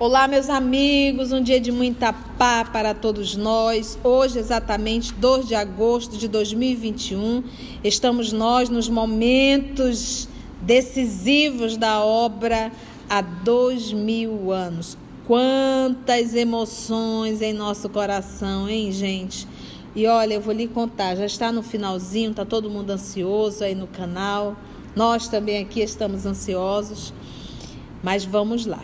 Olá, meus amigos, um dia de muita paz para todos nós. Hoje, exatamente 2 de agosto de 2021, estamos nós nos momentos decisivos da obra há dois mil anos. Quantas emoções em nosso coração, hein, gente? E olha, eu vou lhe contar, já está no finalzinho, tá todo mundo ansioso aí no canal. Nós também aqui estamos ansiosos, mas vamos lá.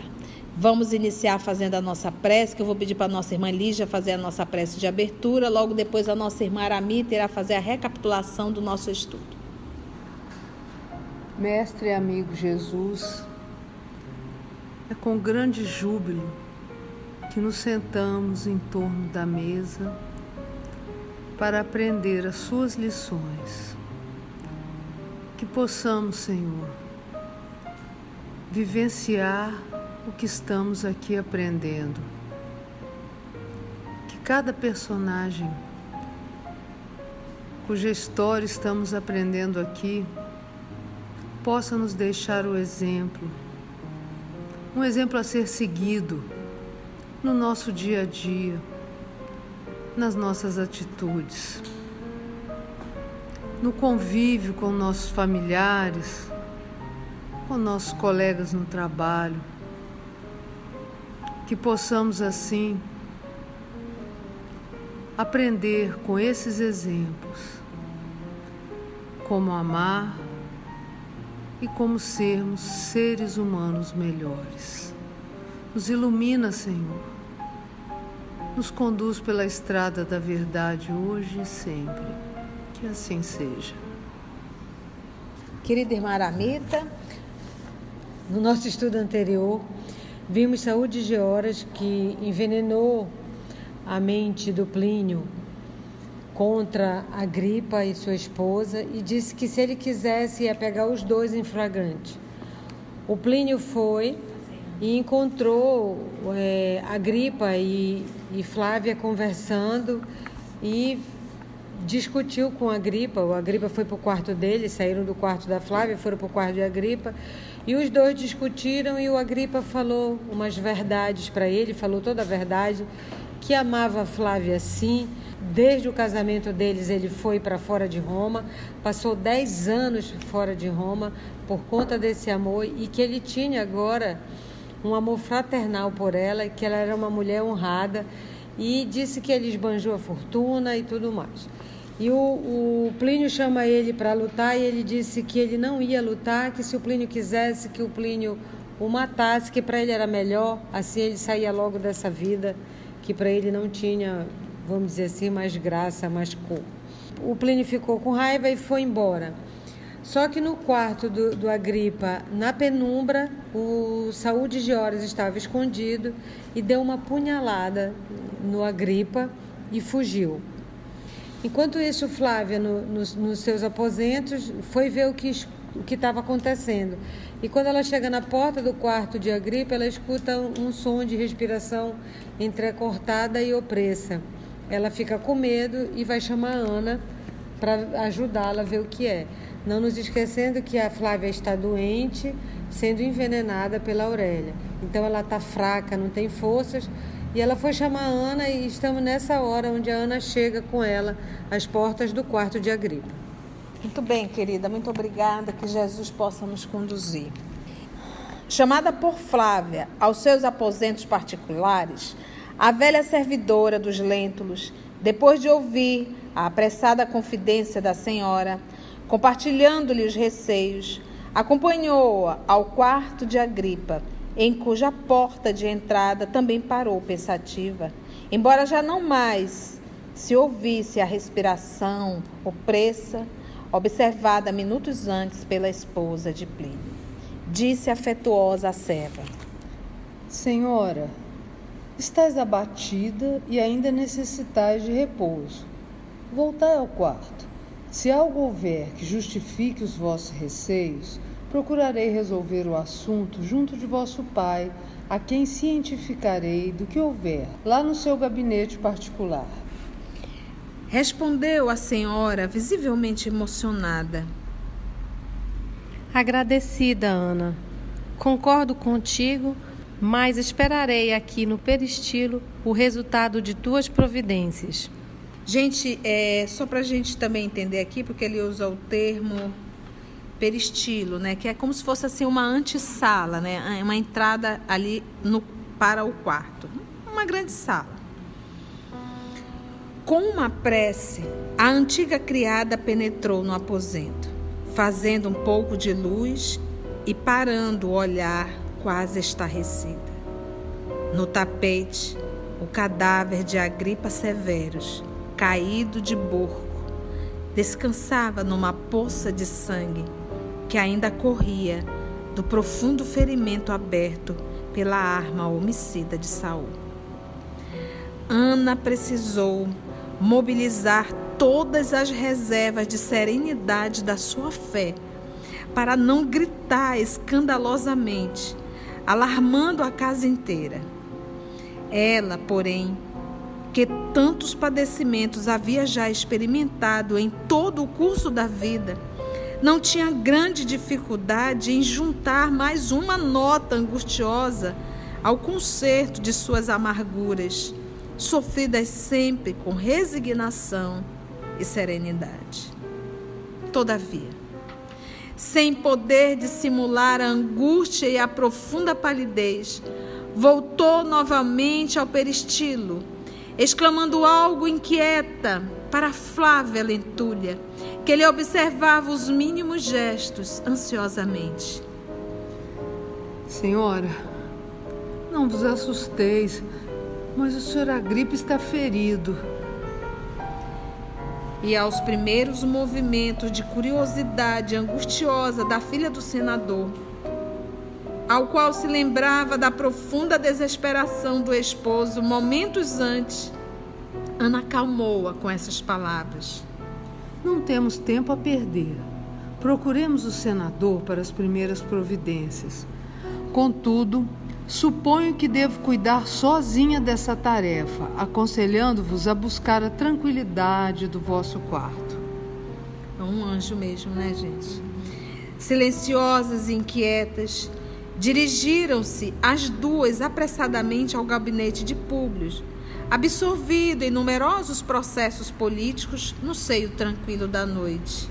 Vamos iniciar fazendo a nossa prece, que eu vou pedir para a nossa irmã Lígia fazer a nossa prece de abertura. Logo depois, a nossa irmã Arami terá fazer a recapitulação do nosso estudo. Mestre e amigo Jesus, é com grande júbilo que nos sentamos em torno da mesa para aprender as Suas lições. Que possamos, Senhor, vivenciar o que estamos aqui aprendendo. Que cada personagem cuja história estamos aprendendo aqui possa nos deixar o exemplo, um exemplo a ser seguido no nosso dia a dia, nas nossas atitudes, no convívio com nossos familiares, com nossos colegas no trabalho. Que possamos assim aprender com esses exemplos como amar e como sermos seres humanos melhores. Nos ilumina, Senhor. Nos conduz pela estrada da verdade hoje e sempre. Que assim seja. Querida irmã Aramita, no nosso estudo anterior, Vimos Saúde de Horas que envenenou a mente do Plínio contra a Gripa e sua esposa e disse que se ele quisesse ia pegar os dois em flagrante. O Plínio foi e encontrou é, a Gripa e, e Flávia conversando e discutiu com a Gripa. A Gripa foi para o quarto dele, saíram do quarto da Flávia, foram para o quarto da Gripa. E os dois discutiram e o Agripa falou umas verdades para ele, falou toda a verdade, que amava Flávia sim. Desde o casamento deles, ele foi para fora de Roma, passou 10 anos fora de Roma por conta desse amor e que ele tinha agora um amor fraternal por ela, que ela era uma mulher honrada e disse que ele esbanjou a fortuna e tudo mais. E o, o Plínio chama ele para lutar e ele disse que ele não ia lutar, que se o Plínio quisesse que o Plínio o matasse, que para ele era melhor, assim ele saía logo dessa vida, que para ele não tinha, vamos dizer assim, mais graça, mais cor. O Plínio ficou com raiva e foi embora. Só que no quarto do, do Agripa, na penumbra, o Saúde de Horas estava escondido e deu uma punhalada no Agripa e fugiu. Enquanto isso, Flávia, no, nos, nos seus aposentos, foi ver o que o que estava acontecendo. E quando ela chega na porta do quarto de Agripa, ela escuta um, som de respiração entrecortada e opressa. Ela fica com medo e vai chamar Ana para ajudá-la a ver o que é. Não nos esquecendo que a Flávia está doente, sendo envenenada pela Aurélia. Então ela está fraca, não tem forças, e ela foi chamar a Ana e estamos nessa hora onde a Ana chega com ela às portas do quarto de Agripa. Muito bem, querida, muito obrigada. Que Jesus possa nos conduzir. Chamada por Flávia aos seus aposentos particulares, a velha servidora dos Lêntulos, depois de ouvir a apressada confidência da senhora, compartilhando-lhe os receios, acompanhou-a ao quarto de Agripa em cuja porta de entrada também parou pensativa, embora já não mais se ouvisse a respiração opressa, observada minutos antes pela esposa de Plínio. Disse afetuosa a serva: Senhora, estás abatida e ainda necessitais de repouso. Voltai ao quarto. Se algo houver que justifique os vossos receios, procurarei resolver o assunto junto de vosso pai, a quem cientificarei do que houver, lá no seu gabinete particular. Respondeu a senhora, visivelmente emocionada. Agradecida, Ana. Concordo contigo, mas esperarei aqui no peristilo o resultado de tuas providências. Gente, é, só para a gente também entender aqui, porque ele usa o termo peristilo, né? Que é como se fosse assim uma antessala, né? Uma entrada ali no, para o quarto. Uma grande sala. Com uma prece, a antiga criada penetrou no aposento, fazendo um pouco de luz e parando o olhar quase estarrecida. No tapete, o cadáver de Agripa Severos, caído de borco, descansava numa poça de sangue que ainda corria do profundo ferimento aberto pela arma homicida de Saul. Ana precisou mobilizar todas as reservas de serenidade da sua fé para não gritar escandalosamente, alarmando a casa inteira. Ela, porém, que tantos padecimentos havia já experimentado em todo o curso da vida, não tinha grande dificuldade em juntar mais uma nota angustiosa ao conserto de suas amarguras, sofridas sempre com resignação e serenidade. Todavia, sem poder dissimular a angústia e a profunda palidez, voltou novamente ao peristilo, exclamando algo inquieta para Flávia Lentulha que ele observava os mínimos gestos ansiosamente. Senhora, não vos assusteis, mas o senhor Agripa está ferido. E aos primeiros movimentos de curiosidade angustiosa da filha do senador, ao qual se lembrava da profunda desesperação do esposo momentos antes, Ana acalmou-a com essas palavras. Não temos tempo a perder. Procuremos o senador para as primeiras providências. Contudo, suponho que devo cuidar sozinha dessa tarefa, aconselhando-vos a buscar a tranquilidade do vosso quarto. É um anjo mesmo, né, gente? Silenciosas e inquietas, dirigiram-se as duas apressadamente ao gabinete de Públio absorvido em numerosos processos políticos no seio tranquilo da noite.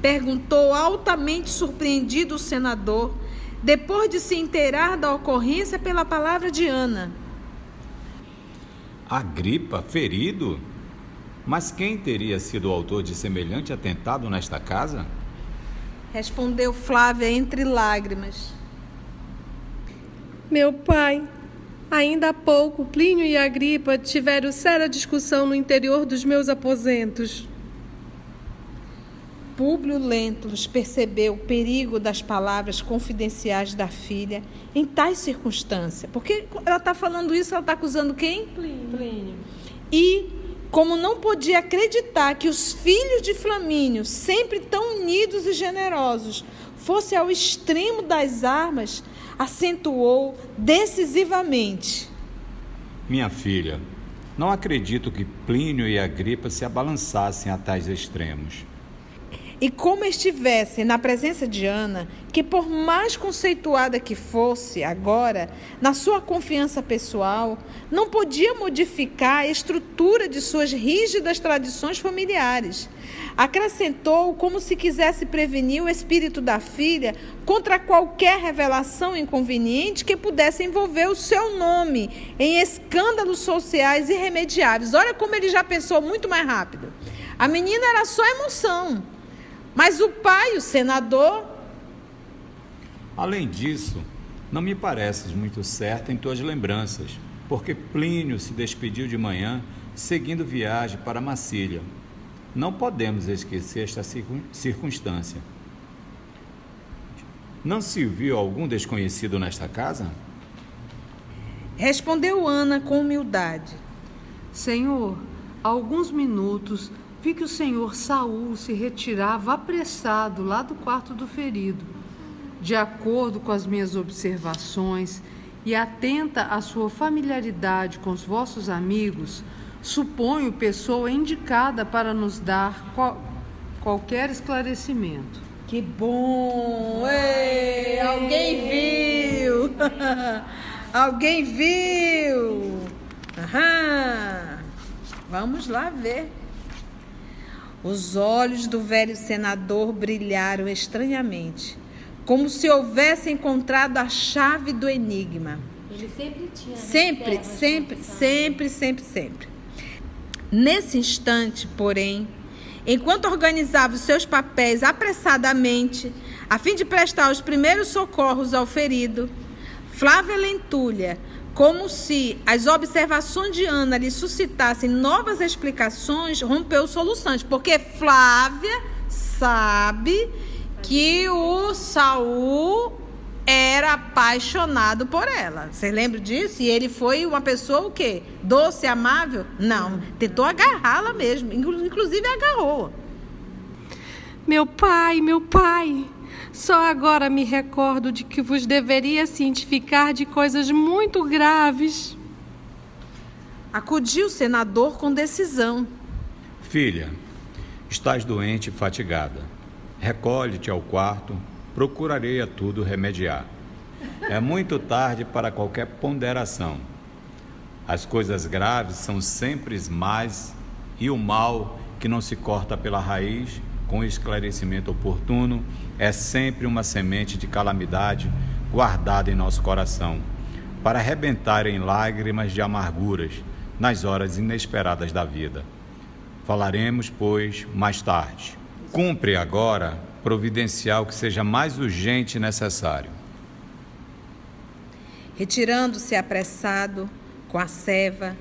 Perguntou altamente surpreendido o senador, depois de se inteirar da ocorrência pela palavra de Ana. Agripa ferido? Mas quem teria sido o autor de semelhante atentado nesta casa? Respondeu Flávia entre lágrimas. Meu pai, Ainda há pouco, Plínio e Agripa tiveram séria discussão no interior dos meus aposentos. Públio Lentulus percebeu o perigo das palavras confidenciais da filha em tais circunstâncias. Porque ela está falando isso, ela está acusando quem? Plínio. Plínio. E, como não podia acreditar que os filhos de Flamínio, sempre tão unidos e generosos, fosse ao extremo das armas, acentuou decisivamente: Minha filha, não acredito que Plínio e Agripa se abalançassem a tais extremos. E como estivessem na presença de Ana, que por mais conceituada que fosse agora, na sua confiança pessoal, não podia modificar a estrutura de suas rígidas tradições familiares. Acrescentou como se quisesse prevenir o espírito da filha contra qualquer revelação inconveniente que pudesse envolver o seu nome em escândalos sociais irremediáveis. Olha como ele já pensou muito mais rápido. A menina era só emoção. Mas o pai, o senador. Além disso, não me pareces muito certa em tuas lembranças, porque Plínio se despediu de manhã seguindo viagem para Massília. Não podemos esquecer esta circunstância. Não se viu algum desconhecido nesta casa? Respondeu Ana com humildade. Senhor, há alguns minutos vi que o senhor Saul se retirava apressado lá do quarto do ferido. de acordo com as minhas observações e atenta à sua familiaridade com os vossos amigos, suponho pessoa indicada para nos dar qual, qualquer esclarecimento. Que bom! Ei, alguém viu! alguém viu! Aham. Vamos lá ver. Os olhos do velho senador brilharam estranhamente, como se houvesse encontrado a chave do enigma. Ele sempre tinha. né, Sempre, sempre, sempre, sempre, sempre. Nesse instante, porém, enquanto organizava os seus papéis apressadamente, a fim de prestar os primeiros socorros ao ferido, Flávia Lentulha, como se as observações de Ana lhe suscitassem novas explicações, rompeu o soluçante, porque Flávia sabe que o Saul era apaixonado por ela. Vocês lembram disso? E ele foi uma pessoa o quê? Doce, amável? Não. Tentou agarrá-la mesmo. Inclu- Inclusive agarrou. Meu pai, meu pai, só agora me recordo de que vos deveria cientificar de coisas muito graves. Acudiu o senador com decisão. Filha, estás doente e fatigada. Recolhe-te ao quarto, procurarei a tudo remediar. É muito tarde para qualquer ponderação. As coisas graves são sempre mais e o mal que não se corta pela raiz, com esclarecimento oportuno, é sempre uma semente de calamidade guardada em nosso coração, para arrebentar em lágrimas de amarguras nas horas inesperadas da vida. Falaremos, pois, mais tarde. Cumpre agora providenciar o que seja mais urgente e necessário. Retirando-se apressado, com a ceva,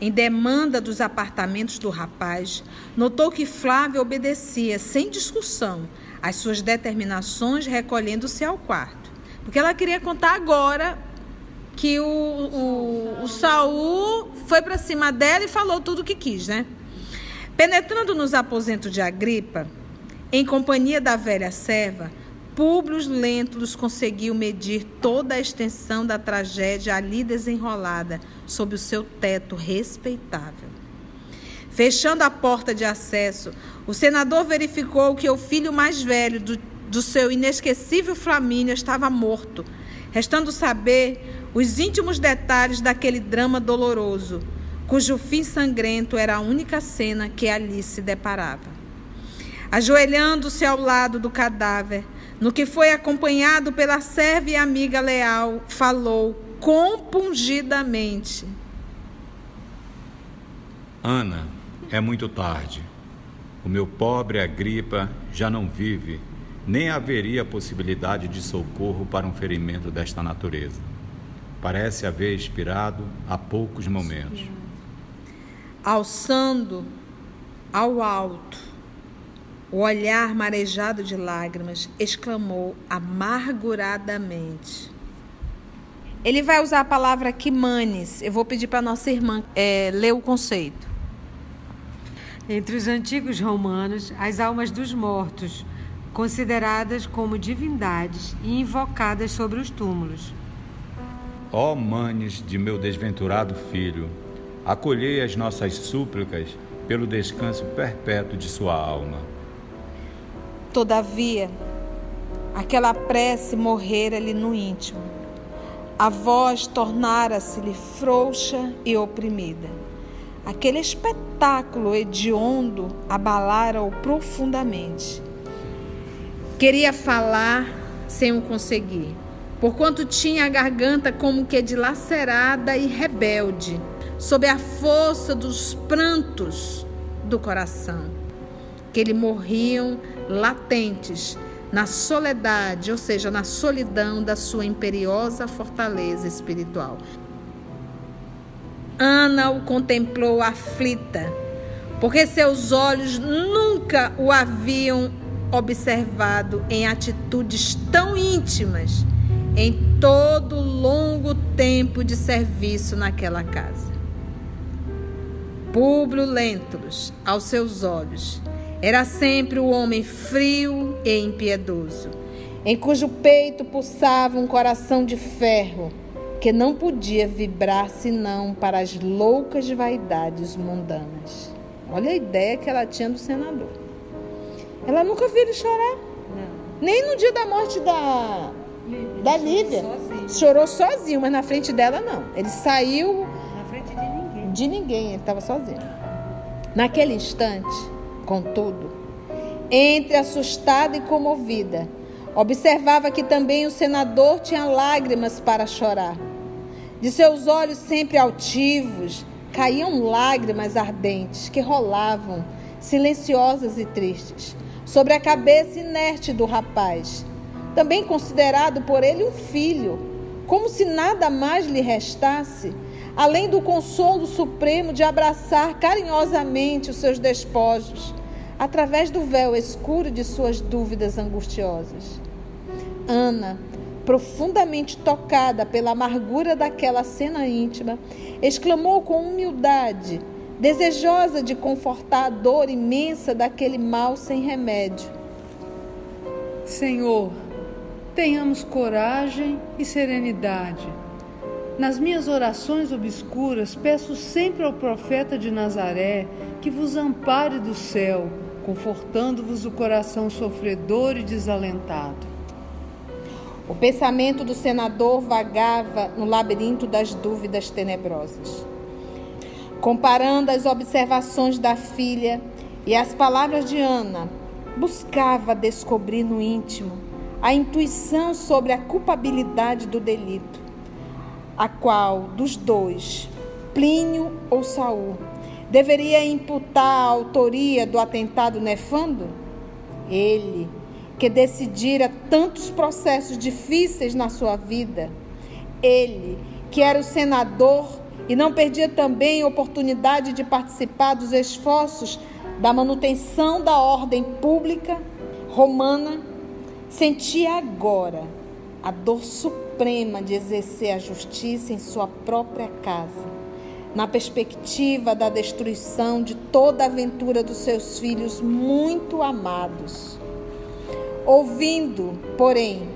em demanda dos apartamentos do rapaz, notou que Flávia obedecia, sem discussão, às suas determinações, recolhendo-se ao quarto. Porque ela queria contar agora que o, o, o Saul foi para cima dela e falou tudo o que quis, né? Penetrando nos aposentos de Agripa, em companhia da velha serva, Públio Lentulus conseguiu medir toda a extensão da tragédia ali desenrolada sob o seu teto respeitável. Fechando a porta de acesso, o senador verificou que o filho mais velho do, do seu inesquecível Flamínio estava morto, restando saber os íntimos detalhes daquele drama doloroso, cujo fim sangrento era a única cena que ali se deparava. Ajoelhando-se ao lado do cadáver, no que foi acompanhado pela serva e amiga leal, falou compungidamente: Ana, é muito tarde. O meu pobre Agripa já não vive, nem haveria possibilidade de socorro para um ferimento desta natureza. Parece haver expirado há poucos momentos. alçando ao alto, o olhar marejado de lágrimas, exclamou amarguradamente. Ele vai usar a palavra quimanes. Eu vou pedir para nossa irmã é, ler o conceito. Entre os antigos romanos, as almas dos mortos, consideradas como divindades e invocadas sobre os túmulos. Ó manes de meu desventurado filho, acolhei as nossas súplicas pelo descanso perpétuo de sua alma. Todavia, aquela prece morrera-lhe no íntimo. A voz tornara-se-lhe frouxa e oprimida. Aquele espetáculo hediondo abalara-o profundamente. Queria falar sem o conseguir, porquanto tinha a garganta como que dilacerada e rebelde, sob a força dos prantos do coração, que lhe morriam latentes na soledade, ou seja, na solidão da sua imperiosa fortaleza espiritual. Ana o contemplou aflita, porque seus olhos nunca o haviam observado em atitudes tão íntimas em todo o longo tempo de serviço naquela casa. Públio Lentulus, aos seus olhos, era sempre o homem frio e impiedoso, em cujo peito pulsava um coração de ferro que não podia vibrar senão para as loucas vaidades mundanas. Olha a ideia que ela tinha do senador. Ela nunca viu ele chorar. Não. Nem no dia da morte da, Lívia. da Lívia. Sozinho. Chorou sozinho, mas na frente dela não. Ele saiu. Na frente de ninguém. De ninguém, ele estava sozinho. Naquele instante, contudo, entre assustada e comovida, observava que também o senador tinha lágrimas para chorar. De seus olhos sempre altivos caíam lágrimas ardentes que rolavam, silenciosas e tristes, sobre a cabeça inerte do rapaz, também considerado por ele um filho, como se nada mais lhe restasse além do consolo supremo de abraçar carinhosamente os seus despojos, através do véu escuro de suas dúvidas angustiosas. Ana, profundamente tocada pela amargura daquela cena íntima, exclamou com humildade, desejosa de confortar a dor imensa daquele mal sem remédio: Senhor, tenhamos coragem e serenidade nas minhas orações obscuras, peço sempre ao profeta de Nazaré que vos ampare do céu, confortando-vos o coração sofredor e desalentado. O pensamento do senador vagava no labirinto das dúvidas tenebrosas. Comparando as observações da filha e as palavras de Ana, buscava descobrir no íntimo a intuição sobre a culpabilidade do delito a qual dos dois, Plínio ou Saul, deveria imputar a autoria do atentado nefando? Ele, que decidira tantos processos difíceis na sua vida, ele, que era o senador e não perdia também a oportunidade de participar dos esforços da manutenção da ordem pública romana, sentia agora a dor suprema suprema de exercer a justiça em sua própria casa, na perspectiva da destruição de toda a aventura dos seus filhos muito amados. Ouvindo, porém,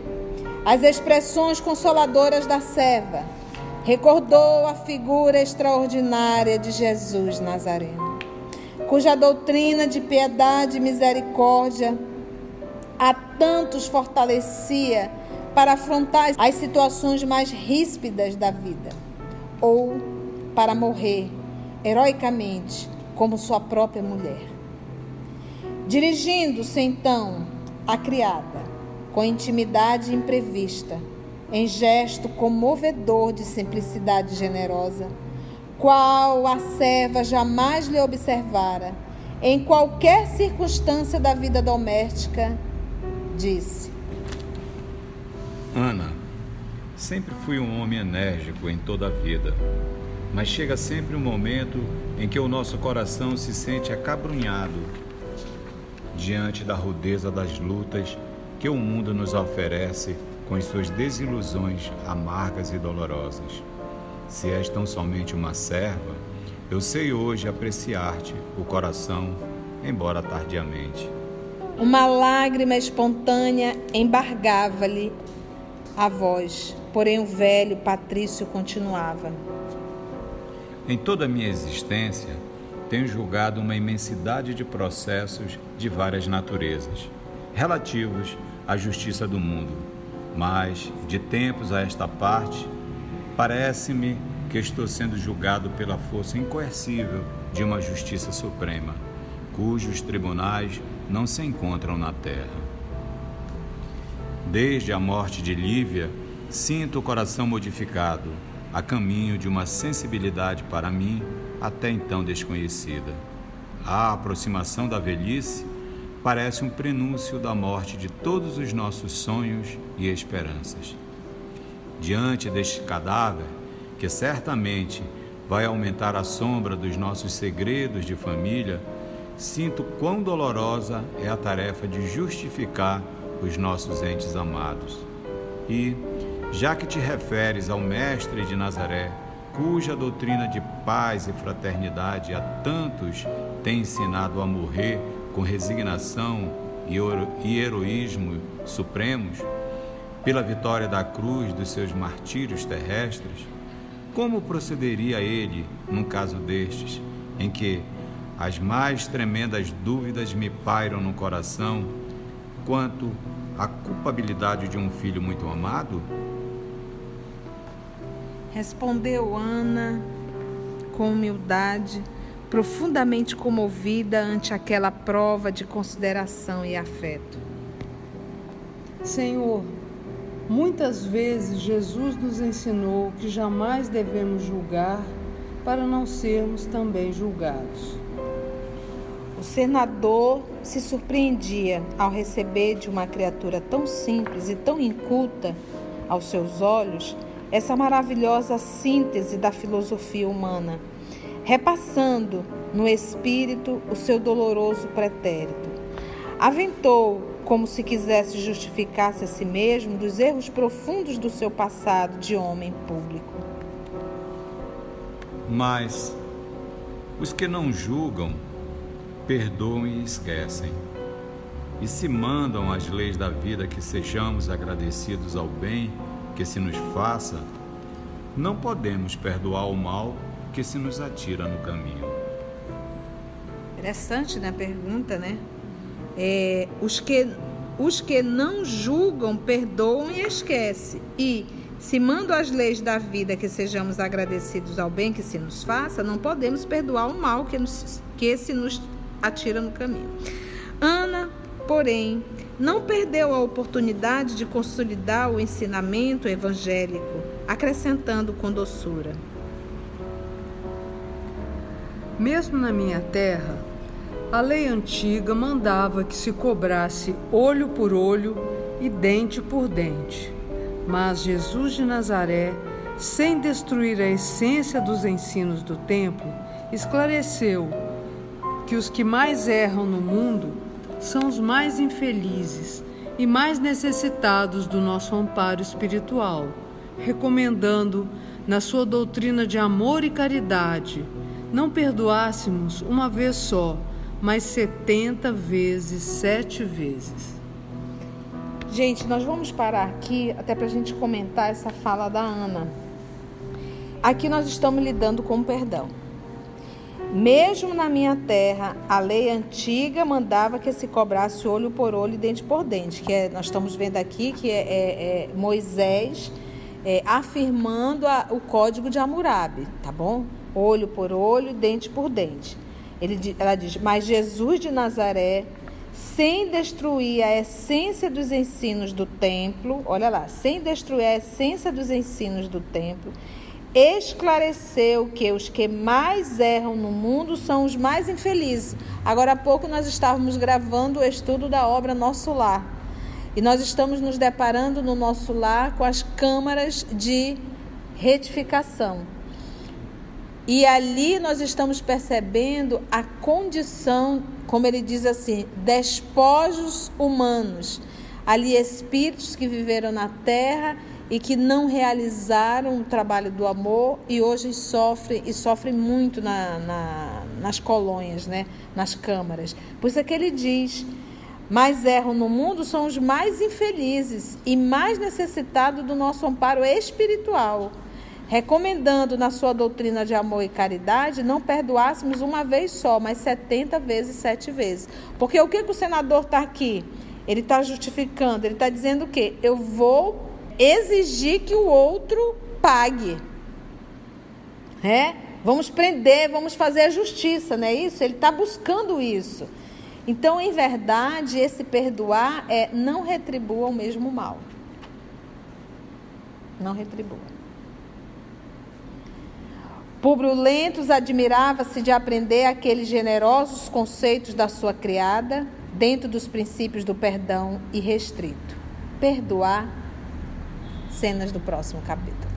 as expressões consoladoras da serva, recordou a figura extraordinária de Jesus Nazareno, cuja doutrina de piedade e misericórdia a tantos fortalecia para afrontar as situações mais ríspidas da vida, ou para morrer heroicamente como sua própria mulher. Dirigindo-se então à criada, com intimidade imprevista, em gesto comovedor de simplicidade generosa, qual a serva jamais lhe observara, em qualquer circunstância da vida doméstica, disse: Ana, sempre fui um homem enérgico em toda a vida, mas chega sempre um momento em que o nosso coração se sente acabrunhado diante da rudeza das lutas que o mundo nos oferece com as suas desilusões amargas e dolorosas. Se és tão somente uma serva, eu sei hoje apreciar-te o coração, embora tardiamente. Uma lágrima espontânea embargava-lhe a voz, porém o velho Patrício continuava. Em toda a minha existência, tenho julgado uma imensidade de processos de várias naturezas, relativos à justiça do mundo, mas, de tempos a esta parte, parece-me que estou sendo julgado pela força incoercível de uma justiça suprema, cujos tribunais não se encontram na terra. Desde a morte de Lívia, sinto o coração modificado, a caminho de uma sensibilidade para mim até então desconhecida. A aproximação da velhice parece um prenúncio da morte de todos os nossos sonhos e esperanças. Diante deste cadáver, que certamente vai aumentar a sombra dos nossos segredos de família, sinto quão dolorosa é a tarefa de justificar os nossos entes amados. E, já que te referes ao Mestre de Nazaré, cuja doutrina de paz e fraternidade a tantos tem ensinado a morrer com resignação e heroísmo supremos, pela vitória da cruz dos seus martírios terrestres, como procederia ele num caso destes, em que as mais tremendas dúvidas me pairam no coração quanto à culpabilidade de um filho muito amado? Respondeu Ana com humildade, profundamente comovida ante aquela prova de consideração e afeto. Senhor, muitas vezes Jesus nos ensinou que jamais devemos julgar para não sermos também julgados. O senador se surpreendia ao receber de uma criatura tão simples e tão inculta aos seus olhos essa maravilhosa síntese da filosofia humana, repassando no espírito o seu doloroso pretérito. Aventou, como se quisesse justificar-se a si mesmo, dos erros profundos do seu passado de homem público. Mas os que não julgam, perdoam e esquecem. E se mandam as leis da vida que sejamos agradecidos ao bem que se nos faça, não podemos perdoar o mal que se nos atira no caminho. Interessante, né? A pergunta, né? É, os, que, os que não julgam perdoam e esquecem. E se mando as leis da vida que sejamos agradecidos ao bem que se nos faça, não podemos perdoar o mal que, nos, que se nos atira no caminho. Ana, porém, não perdeu a oportunidade de consolidar o ensinamento evangélico, acrescentando com doçura. Mesmo na minha terra, a lei antiga mandava que se cobrasse olho por olho e dente por dente. Mas Jesus de Nazaré, sem destruir a essência dos ensinos do templo, esclareceu que os que mais erram no mundo são os mais infelizes e mais necessitados do nosso amparo espiritual, recomendando, na sua doutrina de amor e caridade, não perdoássemos uma vez só, mas setenta vezes, sete vezes. Gente, nós vamos parar aqui até para a gente comentar essa fala da Ana. Aqui nós estamos lidando com o perdão. Mesmo na minha terra, a lei antiga mandava que se cobrasse olho por olho e dente por dente, que é, nós estamos vendo aqui que é, é, é Moisés é, afirmando a, o código de Hammurabi, tá bom? Olho por olho, dente por dente. Ele, ela diz, mas Jesus de Nazaré, sem destruir a essência dos ensinos do templo, olha lá, sem destruir a essência dos ensinos do templo, esclareceu que os que mais erram no mundo são os mais infelizes. Agora há pouco nós estávamos gravando o estudo da obra Nosso Lar. E nós estamos nos deparando no nosso lar com as câmaras de retificação. E ali nós estamos percebendo a condição, como ele diz assim, despojos humanos. Ali espíritos que viveram na terra e que não realizaram o trabalho do amor e hoje sofrem e sofrem muito na, na, nas colônias, né? nas câmaras. Por isso é que ele diz: mais erram no mundo são os mais infelizes e mais necessitados do nosso amparo espiritual. Recomendando na sua doutrina de amor e caridade não perdoássemos uma vez só, mas 70 vezes, sete vezes. Porque o que, que o senador está aqui? Ele está justificando, ele está dizendo o quê? Eu vou exigir que o outro pague. É? Vamos prender, vamos fazer a justiça, não é isso? Ele está buscando isso. Então, em verdade, esse perdoar é não retribua o mesmo mal. Não retribua. Públio Lentos admirava-se de aprender aqueles generosos conceitos da sua criada dentro dos princípios do perdão irrestrito. Perdoar cenas do próximo capítulo.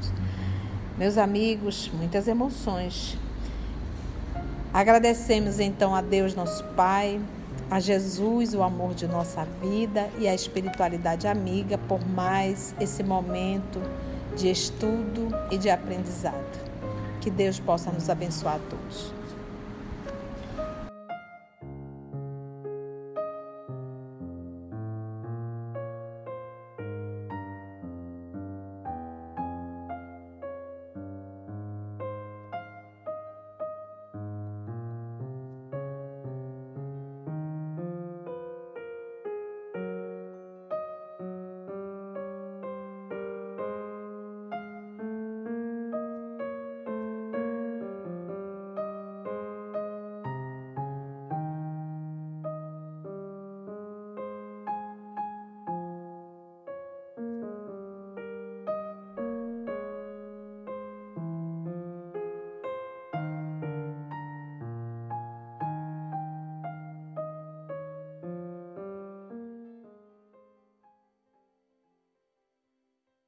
Meus amigos, muitas emoções. Agradecemos então a Deus, nosso Pai, a Jesus, o amor de nossa vida e a espiritualidade amiga por mais esse momento de estudo e de aprendizado. Que Deus possa nos abençoar a todos.